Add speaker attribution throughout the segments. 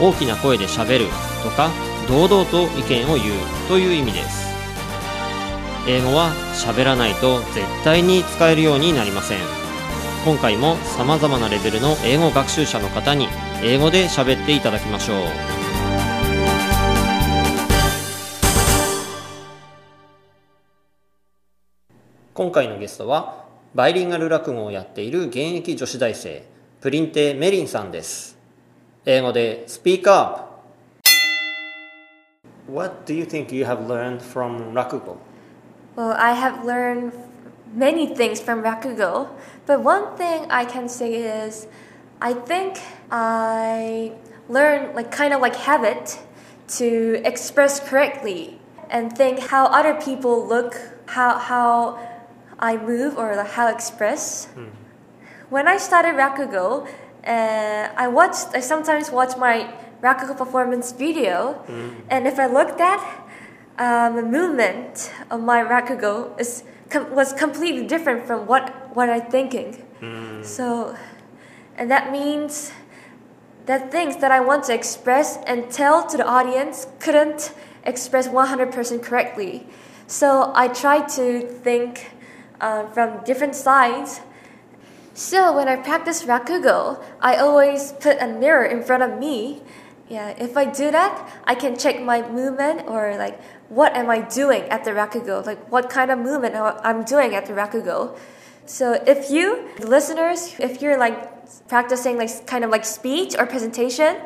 Speaker 1: 大きな声でしゃべるとか堂々と意見を言うという意味です。英語は喋らないと絶対に使えるようになりません。今回も様々なレベルの英語学習者の方に英語で喋っていただきましょう。今回のゲストはバイリンガル落語をやっている現役女子大生プリンテメリンさんです。英語で Speak up What do you think you have learned from Rakugo?
Speaker 2: Well, I have learned many things from Rakugo, but one thing I can say is I think I learned like kind of like habit to express correctly and think how other people look, how how I move or like how I express. When I started Rakugo, uh, I watched I sometimes watch my Rakugo performance video, and if I looked at um, the movement of my Rakugo is com- was completely different from what what I'm thinking. So, and that means that things that I want to express and tell to the audience couldn't express 100% correctly. So I try to think uh, from different sides. So when I practice rakugo, I always put a mirror in front of me. Yeah, if I do that, I can check my movement or like what am I doing at the rakugo, like what kind of movement I'm doing at the rakugo. So if you listeners, if you're like practicing like kind of like speech or presentation,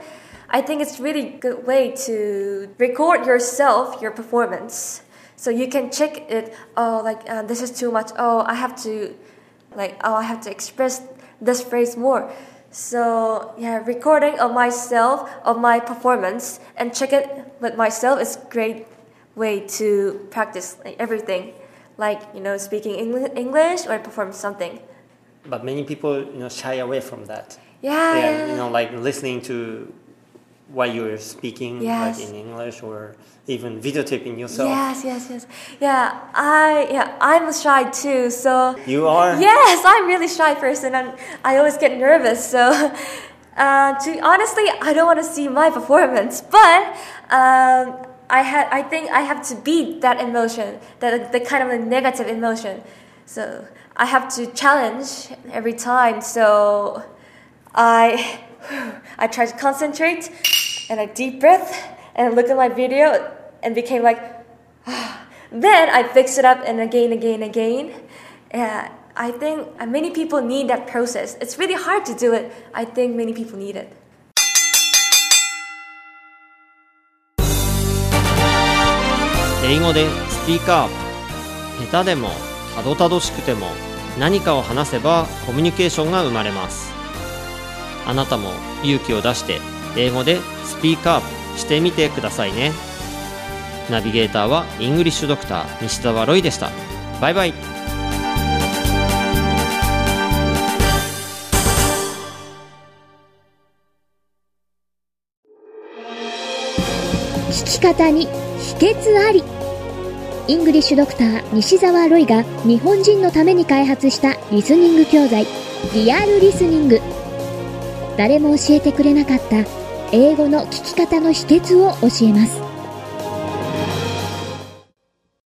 Speaker 2: I think it's really good way to record yourself your performance. So you can check it. Oh, like uh, this is too much. Oh, I have to, like oh, I have to express this phrase more. So yeah, recording of myself of my performance and check it with myself is great way to practice like, everything, like you know speaking Engli- English or perform something.
Speaker 1: But many people, you know, shy away from that.
Speaker 2: Yeah,
Speaker 1: yeah, you know, like listening to what you're speaking,
Speaker 2: Yes.
Speaker 1: like in English, or even videotaping yourself.
Speaker 2: Yes, yes, yes. Yeah, I yeah, I'm shy too. So
Speaker 1: You are.
Speaker 2: yes, I'm really shy person, and I always get nervous. So, uh, to honestly, I don't want to see my performance, but um, I had I think I have to beat that emotion, that the kind of a negative emotion. So I have to challenge every time. So I I try to concentrate and a deep breath and look at my video and became like then I fix it up and again again again and I think many people need that process it's really hard to do it I think many people need it
Speaker 1: 英語でスピーカー下手でもたどたどしくても何かを話せばコミュニケーションが生まれますあなたも勇気を出して英語でスピーカーしてみてくださいね。ナビゲーターはイングリッシュドクター西澤ロイでした。バイバイ。
Speaker 3: 聞き方に秘訣あり。イングリッシュドクター西澤ロイが日本人のために開発したリスニング教材リアルリスニング。誰も教えてくれなかった英語の聞き方の秘訣を教えます。